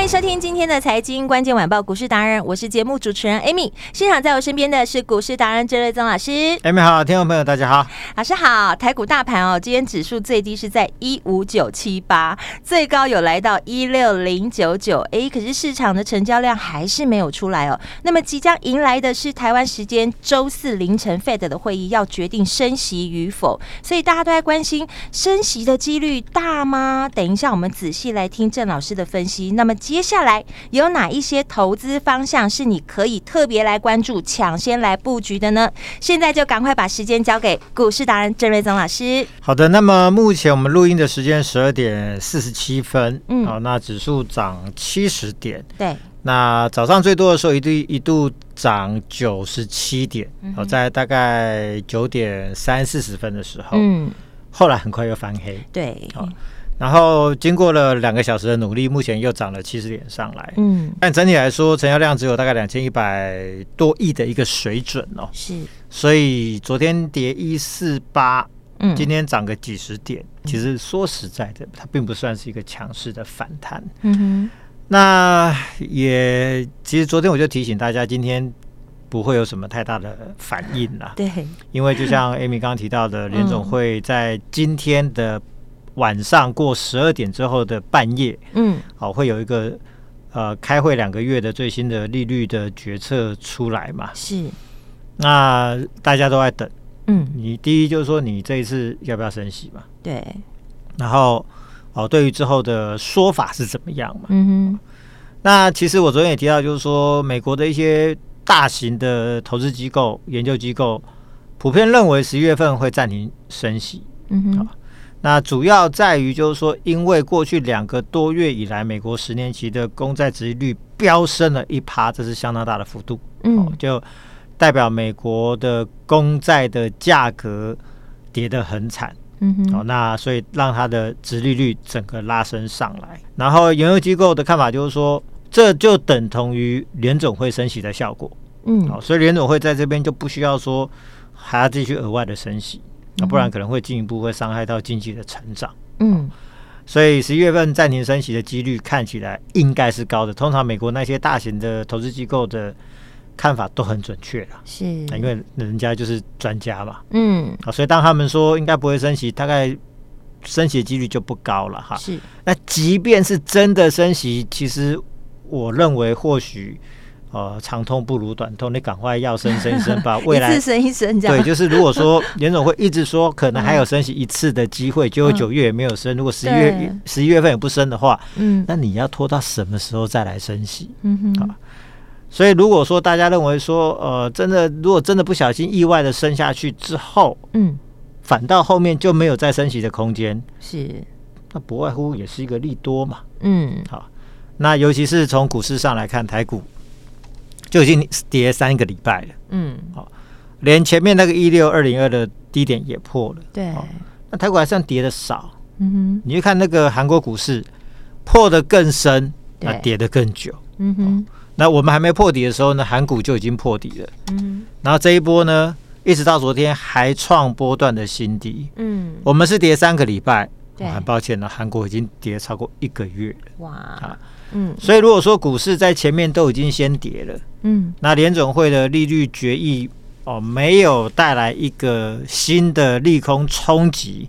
欢迎收听今天的财经关键晚报股市达人，我是节目主持人 Amy。现场在我身边的是股市达人郑瑞宗老师。Amy 好，听众朋友大家好，老师好。台股大盘哦，今天指数最低是在一五九七八，最高有来到一六零九九。哎，可是市场的成交量还是没有出来哦。那么即将迎来的是台湾时间周四凌晨 Fed 的会议，要决定升息与否，所以大家都在关心升息的几率大吗？等一下我们仔细来听郑老师的分析。那么。接下来有哪一些投资方向是你可以特别来关注、抢先来布局的呢？现在就赶快把时间交给股市达人郑瑞宗老师。好的，那么目前我们录音的时间十二点四十七分，嗯，好，那指数涨七十点，对，那早上最多的时候一度一度涨九十七点，好，在大概九点三四十分的时候，嗯，后来很快又翻黑，对，好。然后经过了两个小时的努力，目前又涨了七十点上来。嗯，但整体来说，成交量只有大概两千一百多亿的一个水准哦。是，所以昨天跌一四八，嗯，今天涨个几十点，其实说实在的，它并不算是一个强势的反弹。嗯哼，那也其实昨天我就提醒大家，今天不会有什么太大的反应啦。对，因为就像 Amy 刚刚提到的，联总会在今天的。晚上过十二点之后的半夜，嗯，好，会有一个呃开会两个月的最新的利率的决策出来嘛？是，那大家都在等，嗯，你第一就是说你这一次要不要升息嘛？对，然后哦，对于之后的说法是怎么样嘛？嗯哼，那其实我昨天也提到，就是说美国的一些大型的投资机构、研究机构普遍认为十一月份会暂停升息，嗯哼。那主要在于，就是说，因为过去两个多月以来，美国十年期的公债殖利率飙升了一趴，这是相当大的幅度，嗯，就代表美国的公债的价格跌得很惨，嗯哼，哦，那所以让它的殖利率整个拉升上来，然后研究机构的看法就是说，这就等同于联总会升息的效果，嗯，好，所以联总会在这边就不需要说还要继续额外的升息。那不然可能会进一步会伤害到经济的成长。嗯，所以十一月份暂停升息的几率看起来应该是高的。通常美国那些大型的投资机构的看法都很准确了，是，因为人家就是专家嘛。嗯，啊，所以当他们说应该不会升息，大概升息的几率就不高了哈。是，那即便是真的升息，其实我认为或许。呃，长痛不如短痛，你赶快要升升一升吧。未来一次升一升，对，就是如果说联总会一直说可能还有升息一次的机会，结果九月也没有升，如果十一月十一月份也不升的话，嗯，那你要拖到什么时候再来升息？嗯哼，啊，所以如果说大家认为说，呃，真的如果真的不小心意外的升下去之后，嗯，反倒后面就没有再升息的空间，是，那不外乎也是一个利多嘛。嗯，好，那尤其是从股市上来看，台股。就已经跌三个礼拜了，嗯，好，连前面那个一六二零二的低点也破了，对，那台股还算跌的少，嗯哼，你去看那个韩国股市破的更深，那跌的更久，嗯哼，那我们还没破底的时候呢，韩股就已经破底了，嗯，然后这一波呢，一直到昨天还创波段的新低，嗯，我们是跌三个礼拜，很抱歉呢，韩国已经跌超过一个月了，哇，啊。嗯，所以如果说股市在前面都已经先跌了，嗯，那联总会的利率决议哦没有带来一个新的利空冲击，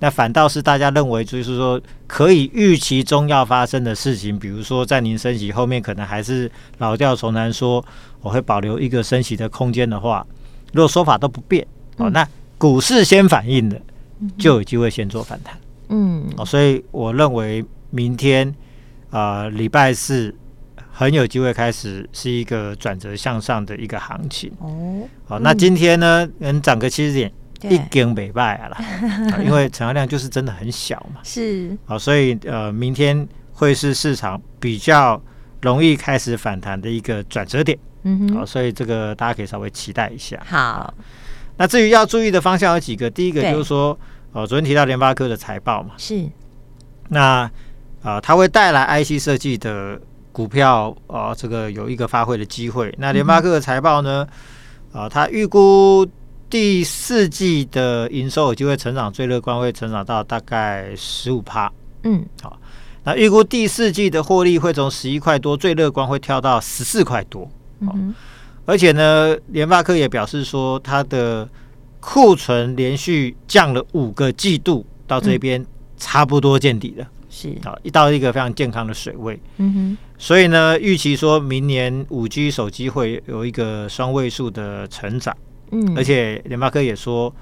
那反倒是大家认为就是说可以预期中要发生的事情，比如说在您升息，后面可能还是老调重弹说我会保留一个升息的空间的话，如果说法都不变哦，那股市先反应的就有机会先做反弹，嗯，哦，所以我认为明天。啊，礼拜四很有机会开始是一个转折向上的一个行情。哦，好，那今天呢，能涨个七十点，一根没败了，因为成交量就是真的很小嘛。是，好，所以呃，明天会是市场比较容易开始反弹的一个转折点。嗯哼，好，所以这个大家可以稍微期待一下。好，那至于要注意的方向有几个，第一个就是说，哦，昨天提到联发科的财报嘛，是，那啊、呃，它会带来 IC 设计的股票啊、呃，这个有一个发挥的机会。那联发科的财报呢，啊、嗯呃，它预估第四季的营收有机会成长，最乐观会成长到大概十五趴。嗯，好，那预估第四季的获利会从十一块多，最乐观会跳到十四块多。嗯，而且呢，联发科也表示说，它的库存连续降了五个季度，到这边差不多见底了，是啊，一到一个非常健康的水位。嗯哼，所以呢，预期说明年五 G 手机会有一个双位数的成长。嗯，而且联发科也说，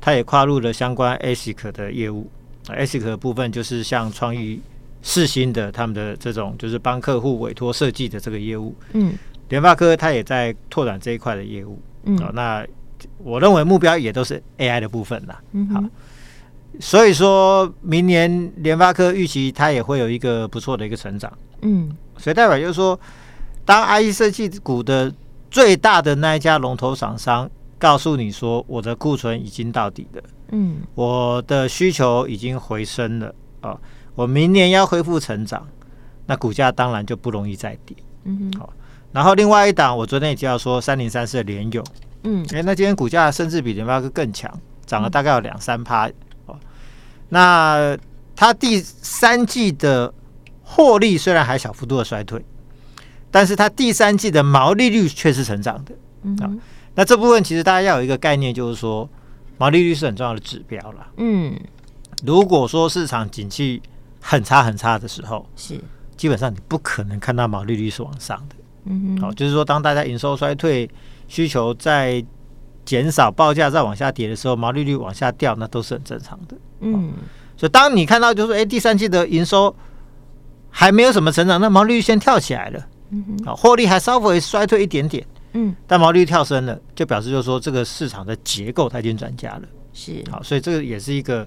他也跨入了相关 ASIC 的业务。ASIC 的部分就是像创意、世芯的他们的这种，就是帮客户委托设计的这个业务。嗯。联发科他也在拓展这一块的业务，嗯，哦，那我认为目标也都是 AI 的部分啦，嗯，好，所以说明年联发科预期它也会有一个不错的一个成长，嗯，所以代表就是说，当 IE 设计股的最大的那一家龙头厂商告诉你说，我的库存已经到底了，嗯，我的需求已经回升了，哦，我明年要恢复成长，那股价当然就不容易再跌，嗯，好。然后另外一档，我昨天也提到说，三零三四的联友，嗯，哎，那今天股价甚至比联发科更强，涨了大概有两三趴哦。那它第三季的获利虽然还小幅度的衰退，但是它第三季的毛利率却是成长的，嗯，啊，那这部分其实大家要有一个概念，就是说毛利率是很重要的指标了，嗯，如果说市场景气很差很差的时候，是。基本上你不可能看到毛利率是往上的。嗯，好，就是说，当大家营收衰退、需求在减少、报价再往下跌的时候，毛利率往下掉，那都是很正常的。嗯，所以当你看到就是说，哎，第三季的营收还没有什么成长，那毛利率先跳起来了。嗯哼，好，获利还稍微衰退一点点。嗯，但毛利率跳升了，就表示就是说，这个市场的结构它已经转嫁了。是，好，所以这个也是一个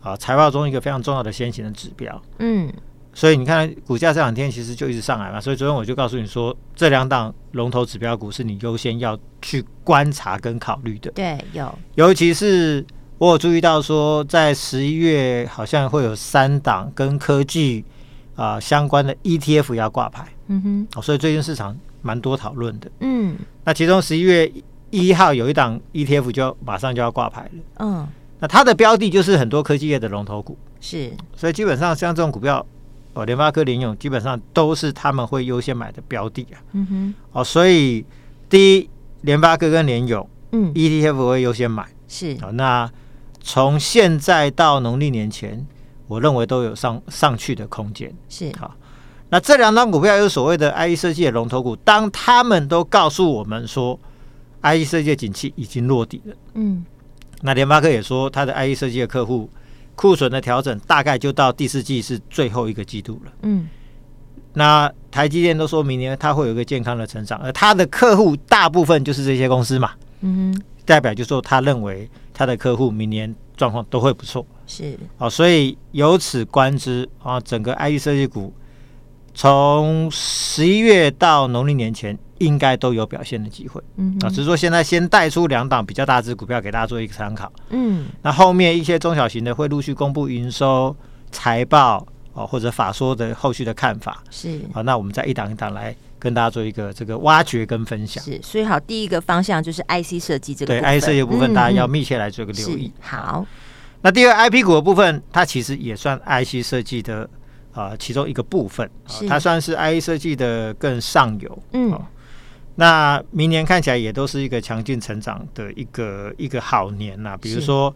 啊财报中一个非常重要的先行的指标。嗯。所以你看，股价这两天其实就一直上来嘛。所以昨天我就告诉你说，这两档龙头指标股是你优先要去观察跟考虑的。对，有。尤其是我有注意到说，在十一月好像会有三档跟科技啊、呃、相关的 ETF 要挂牌。嗯哼。哦，所以最近市场蛮多讨论的。嗯。那其中十一月一号有一档 ETF 就马上就要挂牌了。嗯。那它的标的就是很多科技业的龙头股。是。所以基本上像这种股票。哦，联发科、联咏基本上都是他们会优先买的标的啊。嗯哼。哦，所以第一，联发科跟联咏，嗯，ETF 会优先买。是。哦，那从现在到农历年前，我认为都有上上去的空间。是。好，那这两张股票有所谓的 IE 设计的龙头股，当他们都告诉我们说 IE 设计的景气已经落底了。嗯。那联发科也说，他的 IE 设计的客户。库存的调整大概就到第四季是最后一个季度了。嗯，那台积电都说明年它会有一个健康的成长，而它的客户大部分就是这些公司嘛。嗯哼，代表就是说他认为他的客户明年状况都会不错。是，哦，所以由此观之啊，整个 IE 设计股从十一月到农历年前。应该都有表现的机会，嗯啊，只是说现在先带出两档比较大只股票给大家做一个参考，嗯，那后面一些中小型的会陆续公布营收、财报哦，或者法说的后续的看法，是，好，那我们再一档一档来跟大家做一个这个挖掘跟分享，是，所以好，第一个方向就是 IC 设计这个对 IC 设计部分，大家要密切来做一个留意，好，那第二 IP 股的部分，它其实也算 IC 设计的啊其中一个部分，它算是 IC 设计的更上游，嗯。那明年看起来也都是一个强劲成长的一个一个好年呐、啊。比如说，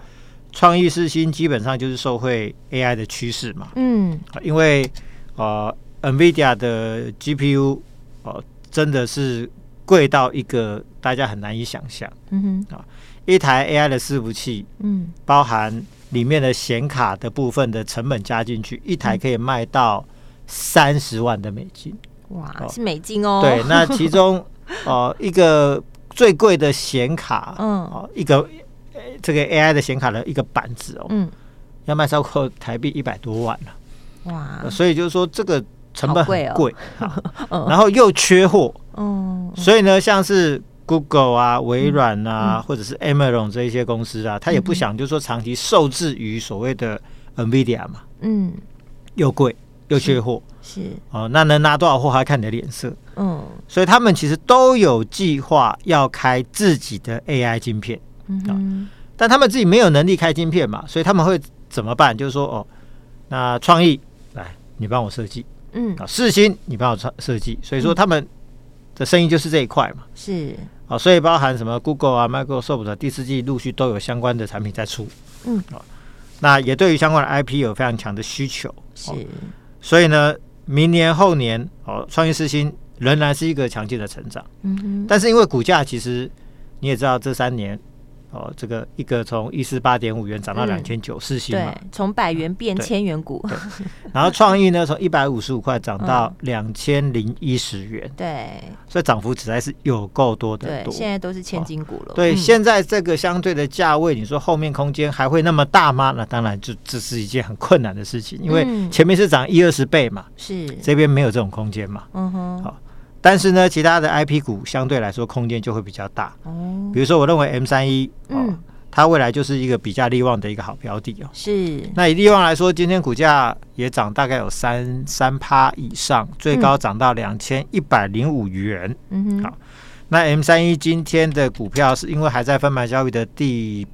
创意四新基本上就是受惠 AI 的趋势嘛。嗯，因为呃，NVIDIA 的 GPU 哦、呃，真的是贵到一个大家很难以想象。嗯哼，啊，一台 AI 的伺服器，嗯，包含里面的显卡的部分的成本加进去，一台可以卖到三十万的美金。哇，是美金哦。对，那其中 哦、呃、一个最贵的显卡，嗯，哦一个这个 AI 的显卡的一个板子哦，嗯，要卖超过台币一百多万了。哇，所以就是说这个成本很贵，然后又缺货，嗯，所以呢，像是 Google 啊、微软啊，或者是 Amazon 这一些公司啊，他也不想就是说长期受制于所谓的 NVIDIA 嘛，嗯，又贵又缺货，是。哦，那能拿多少货还看你的脸色，嗯，所以他们其实都有计划要开自己的 AI 晶片，嗯，但他们自己没有能力开晶片嘛，所以他们会怎么办？就是说哦，那创意来。你帮我设计，嗯，啊，四星你帮我设设计，所以说他们的生意就是这一块嘛，是，啊，所以包含什么 Google 啊、Microsoft 第四季陆续都有相关的产品在出，嗯，啊，那也对于相关的 IP 有非常强的需求，是，所以呢，明年后年哦，创意世芯仍然是一个强劲的成长，嗯哼，但是因为股价其实你也知道这三年。哦，这个一个从一四八点五元涨到两千九，世芯嘛，对，从百元变千元股。然后创意呢，从一百五十五块涨到两千零一十元，对，所以涨幅实在是有够多的多。对，现在都是千金股了。哦、对，嗯、现在这个相对的价位，你说后面空间还会那么大吗？那当然，就这是一件很困难的事情，因为前面是涨一二十倍嘛，是这边没有这种空间嘛。嗯哼，好。但是呢，其他的 IP 股相对来说空间就会比较大。哦，比如说，我认为 M 三一，嗯，它未来就是一个比较利旺的一个好标的哦。是。那以利旺来说，今天股价也涨大概有三三趴以上，最高涨到两千一百零五元。嗯哼。好，那 M 三一今天的股票是因为还在分盘交易的第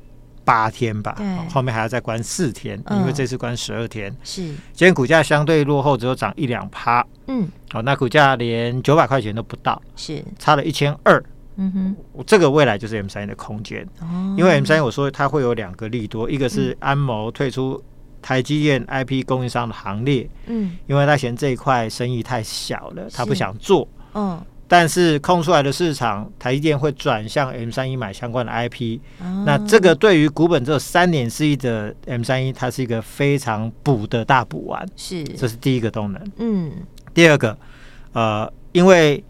八天吧？后面还要再关四天，因为这次关十二天。是。今天股价相对落后，只有涨一两趴。嗯。好，那股价连九百块钱都不到，是差了一千二。嗯哼，这个未来就是 M 三一的空间。哦，因为 M 三一我说它会有两个利多，一个是安谋退出台积电 IP 供应商的行列。嗯，因为他嫌这一块生意太小了，他不想做。嗯，但是空出来的市场，台积电会转向 M 三一买相关的 IP。那这个对于股本只有三点四亿的 M 三一，它是一个非常补的大补丸。是，这是第一个动能。嗯。第二个，呃，因为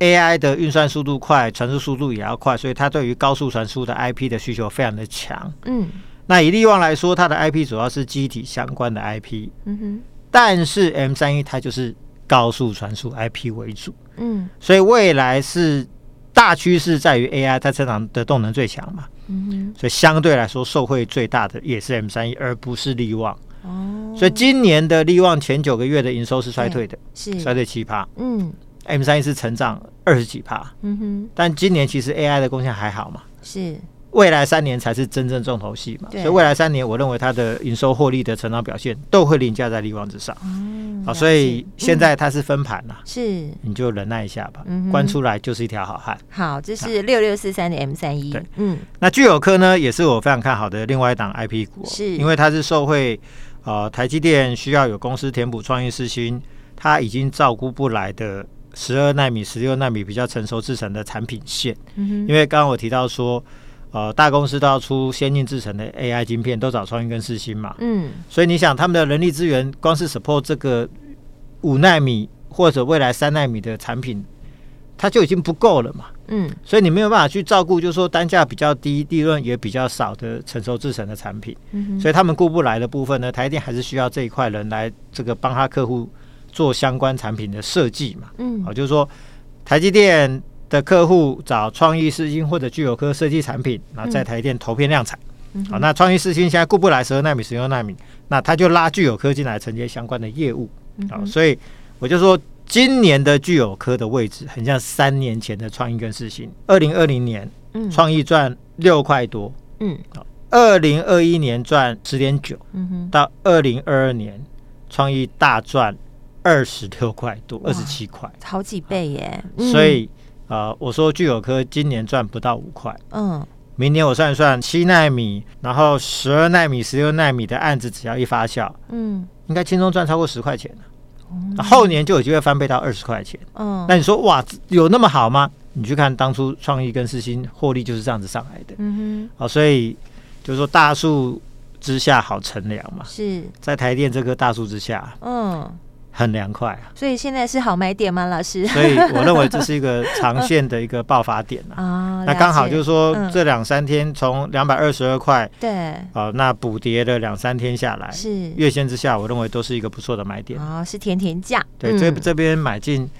AI 的运算速度快，传输速度也要快，所以它对于高速传输的 IP 的需求非常的强。嗯，那以力旺来说，它的 IP 主要是机体相关的 IP。嗯哼，但是 M 三一它就是高速传输 IP 为主。嗯，所以未来是大趋势在于 AI，它成长的动能最强嘛。嗯哼，所以相对来说受惠最大的也是 M 三一，而不是力旺。哦，所以今年的力旺前九个月的营收是衰退的，是衰退七趴。嗯，M 三一是成长二十几趴。嗯哼，但今年其实 AI 的贡献还好嘛？是，未来三年才是真正重头戏嘛？所以未来三年，我认为它的营收获利的成长表现都会凌驾在力旺之上。嗯，好，所以现在它是分盘了，是，你就忍耐一下吧。嗯，关出来就是一条好汉。好，这是六六四三的 M 三一。对，嗯，那聚友科呢，也是我非常看好的另外一档 IP 股，是因为它是受惠。呃，台积电需要有公司填补创意世芯，它已经照顾不来的十二纳米、十六纳米比较成熟制成的产品线。嗯哼。因为刚刚我提到说，呃，大公司都要出先进制程的 AI 晶片，都找创意跟四星嘛。嗯。所以你想，他们的人力资源，光是 support 这个五奈米或者未来三奈米的产品，它就已经不够了嘛。嗯，所以你没有办法去照顾，就是说单价比较低、利润也比较少的成熟制程的产品。嗯，所以他们顾不来的部分呢，台电还是需要这一块人来这个帮他客户做相关产品的设计嘛。嗯，好，就是说台积电的客户找创意世芯或者聚友科设计产品，然后在台电投片量产。嗯，好，那创意世芯现在顾不来十二纳米、十六纳米，那他就拉聚友科进来承接相关的业务。好，所以我就说。今年的聚友科的位置很像三年前的创意跟四星。二零二零年，嗯，创意赚六块多，嗯，二零二一年赚十点九，嗯哼，到二零二二年，创意大赚二十六块多，二十七块，好几倍耶。所以，呃，我说聚友科今年赚不到五块，嗯，明年我算一算，七纳米，然后十二纳米、十六纳米的案子只要一发酵，嗯，应该轻松赚超过十块钱。后年就有机会翻倍到二十块钱。嗯，那你说哇，有那么好吗？你去看当初创意跟四星获利就是这样子上来的。嗯哼，好，所以就是说大树之下好乘凉嘛。是在台电这棵大树之下，嗯，很凉快啊。所以现在是好买点吗，老师？所以我认为这是一个长线的一个爆发点啊。哦、那刚好就是说、嗯、这两三天从两百二十二块，对，哦、呃，那补跌了两三天下来，是月线之下，我认为都是一个不错的买点。哦，是甜甜价。对，嗯、这这边买进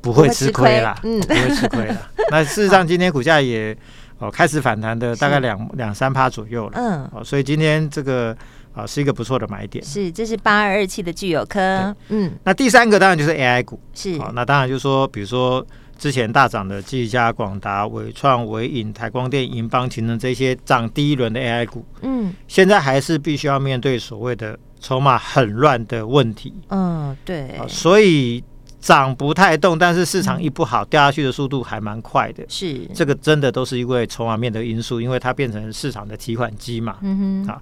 不会吃亏啦，嗯，不会吃亏啦。那事实上今天股价也。哦，开始反弹的大概两两三趴左右了，嗯，哦，所以今天这个啊是一个不错的买点。是，这是八二二七的聚友科，嗯，那第三个当然就是 AI 股，是，好，那当然就是说，比如说之前大涨的技嘉、广达、伟创、伟影、台光电、银邦、勤能这些涨第一轮的 AI 股，嗯，现在还是必须要面对所谓的筹码很乱的问题，嗯，对，所以。涨不太动，但是市场一不好，掉下去的速度还蛮快的。是，这个真的都是因为筹码面的因素，因为它变成市场的提款机嘛。嗯哼。好，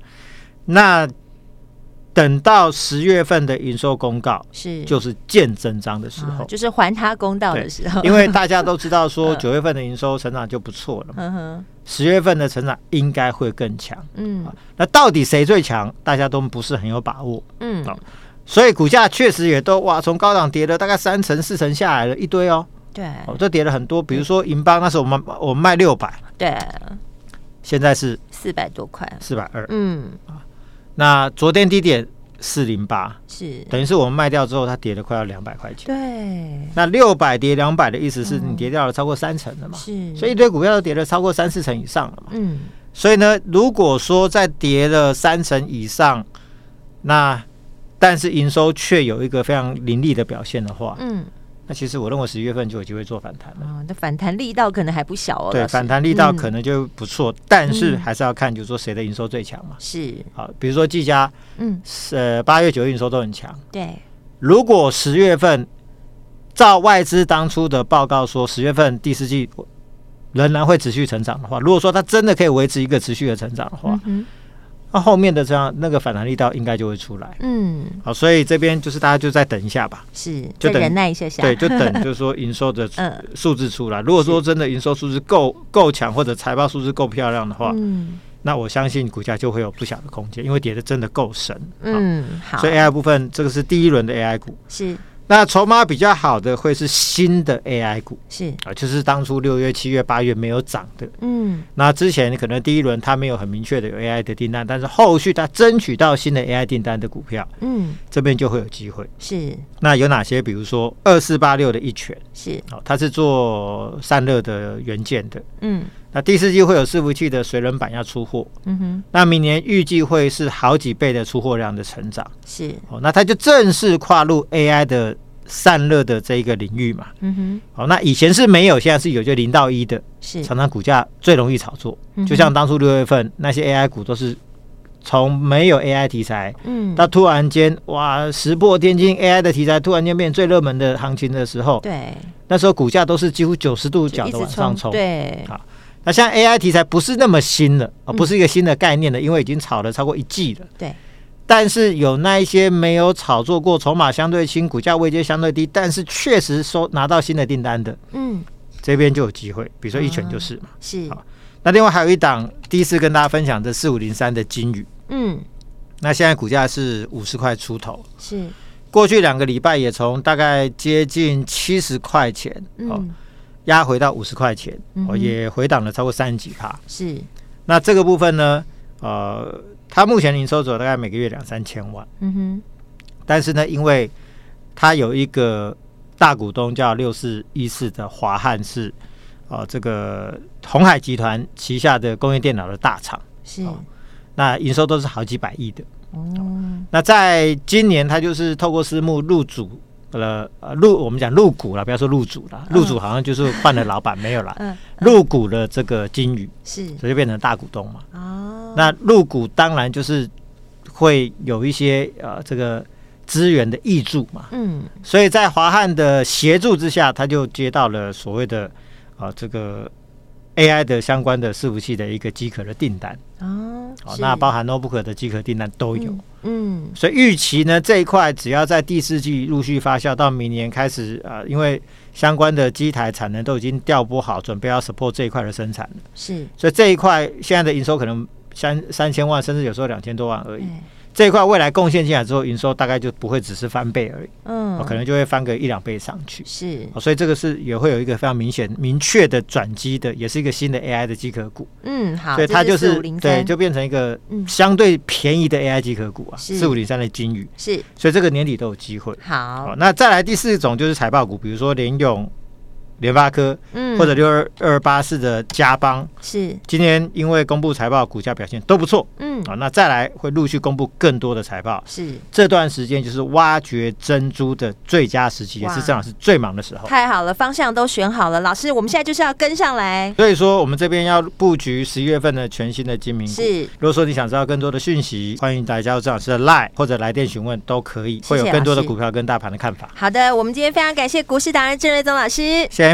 那等到十月份的营收公告，是就是见真章的时候，就是还他公道的时候。因为大家都知道 说九月份的营收成长就不错了嘛。十月份的成长应该会更强。嗯。那到底谁最强？大家都不是很有把握。嗯。好。所以股价确实也都哇，从高档跌了大概三成四成下来了一堆哦。对，哦，这跌了很多。比如说银邦那时候我们我们卖六百，对，现在是四百多块，四百二。嗯，那昨天低点四零八，是等于是我们卖掉之后，它跌了快要两百块钱。对，那六百跌两百的意思是你跌掉了超过三成了嘛？是，所以一堆股票都跌了超过三四成以上了嘛？嗯，所以呢，如果说在跌了三成以上，那但是营收却有一个非常凌厉的表现的话，嗯，那其实我认为十一月份就有机会做反弹了。哦，那反弹力道可能还不小哦。对，反弹力道可能就不错，嗯、但是还是要看，就是说谁的营收最强嘛。是，好，比如说技嘉，嗯，呃，八月、九月营收都很强。对，如果十月份照外资当初的报告说，十月份第四季仍然会持续成长的话，如果说它真的可以维持一个持续的成长的话，嗯。那后面的这样那个反弹力道应该就会出来，嗯，好，所以这边就是大家就再等一下吧，是，就等忍耐一下下，对，就等 就是说营收的数字出来。如果说真的营收数字够够强，或者财报数字够漂亮的话，嗯，那我相信股价就会有不小的空间，因为跌的真的够深，嗯，好，所以 AI 部分这个是第一轮的 AI 股，是。那筹码比较好的会是新的 AI 股，是。啊，就是当初六月、七月、八月没有涨的，嗯，那之前可能第一轮它没有很明确的有 AI 的订单，但是后续它争取到新的 AI 订单的股票，嗯，这边就会有机会。是，那有哪些？比如说二四八六的一拳，是，好，它是做散热的元件的，嗯。那第四季会有伺服器的水冷板要出货，嗯哼，那明年预计会是好几倍的出货量的成长，是。哦，那它就正式跨入 AI 的散热的这一个领域嘛，嗯哼，好，那以前是没有，现在是有，就零到一的，是。常常股价最容易炒作，就像当初六月份那些 AI 股都是从没有 AI 题材，嗯，到突然间哇石破天惊，AI 的题材突然间变最热门的行情的时候，对，那时候股价都是几乎九十度角的往上冲，对，好。那像 AI 题材不是那么新的啊不是一个新的概念的，因为已经炒了超过一季了。对。但是有那一些没有炒作过，筹码相对轻，股价位阶相对低，但是确实收拿到新的订单的，嗯，这边就有机会。比如说一拳就是嘛。是。好。那另外还有一档，第一次跟大家分享的四五零三的金宇。嗯。那现在股价是五十块出头。是。过去两个礼拜也从大概接近七十块钱。嗯。压回到五十块钱，哦，也回档了超过三十几趴。是，那这个部分呢，呃，它目前营收走大概每个月两三千万。嗯哼，但是呢，因为它有一个大股东叫六四一四的华汉是，呃，这个鸿海集团旗下的工业电脑的大厂。是，哦，那营收都是好几百亿的。哦，那在今年，它就是透过私募入主。了呃入我们讲入股了，不要说入主了，入主好像就是换了老板没有了，嗯，入股了这个金宇是，所以就变成大股东嘛。哦，那入股当然就是会有一些呃这个资源的益助嘛，嗯，所以在华汉的协助之下，他就接到了所谓的啊、呃、这个 AI 的相关的伺服器的一个机壳的订单哦，好，那包含 notebook 的机壳订单都有。嗯嗯，所以预期呢，这一块只要在第四季陆续发酵，到明年开始啊、呃，因为相关的机台产能都已经调拨好，准备要 support 这一块的生产了。是，所以这一块现在的营收可能三三千万，甚至有时候两千多万而已。这一块未来贡献进来之后，营收大概就不会只是翻倍而已，嗯，可能就会翻个一两倍上去。是，所以这个是也会有一个非常明显、明确的转机的，也是一个新的 AI 的机壳股。嗯，好，所以它就是对，就变成一个相对便宜的 AI 机壳股啊，四五零三的金宇是，所以这个年底都有机会。好，好，那再来第四种就是财报股，比如说联咏。联发科，嗯，或者六二二八四的嘉邦，是。今天因为公布财报，股价表现都不错，嗯，啊，那再来会陆续公布更多的财报，是。这段时间就是挖掘珍珠的最佳时期，也是正好是最忙的时候。太好了，方向都选好了，老师，我们现在就是要跟上来。所以说，我们这边要布局十一月份的全新的金明股。是，如果说你想知道更多的讯息，欢迎大家加入郑老师的 Line 或者来电询问都可以，会有更多的股票跟大盘的看法。好的，我们今天非常感谢股市达人郑瑞宗老师，谢谢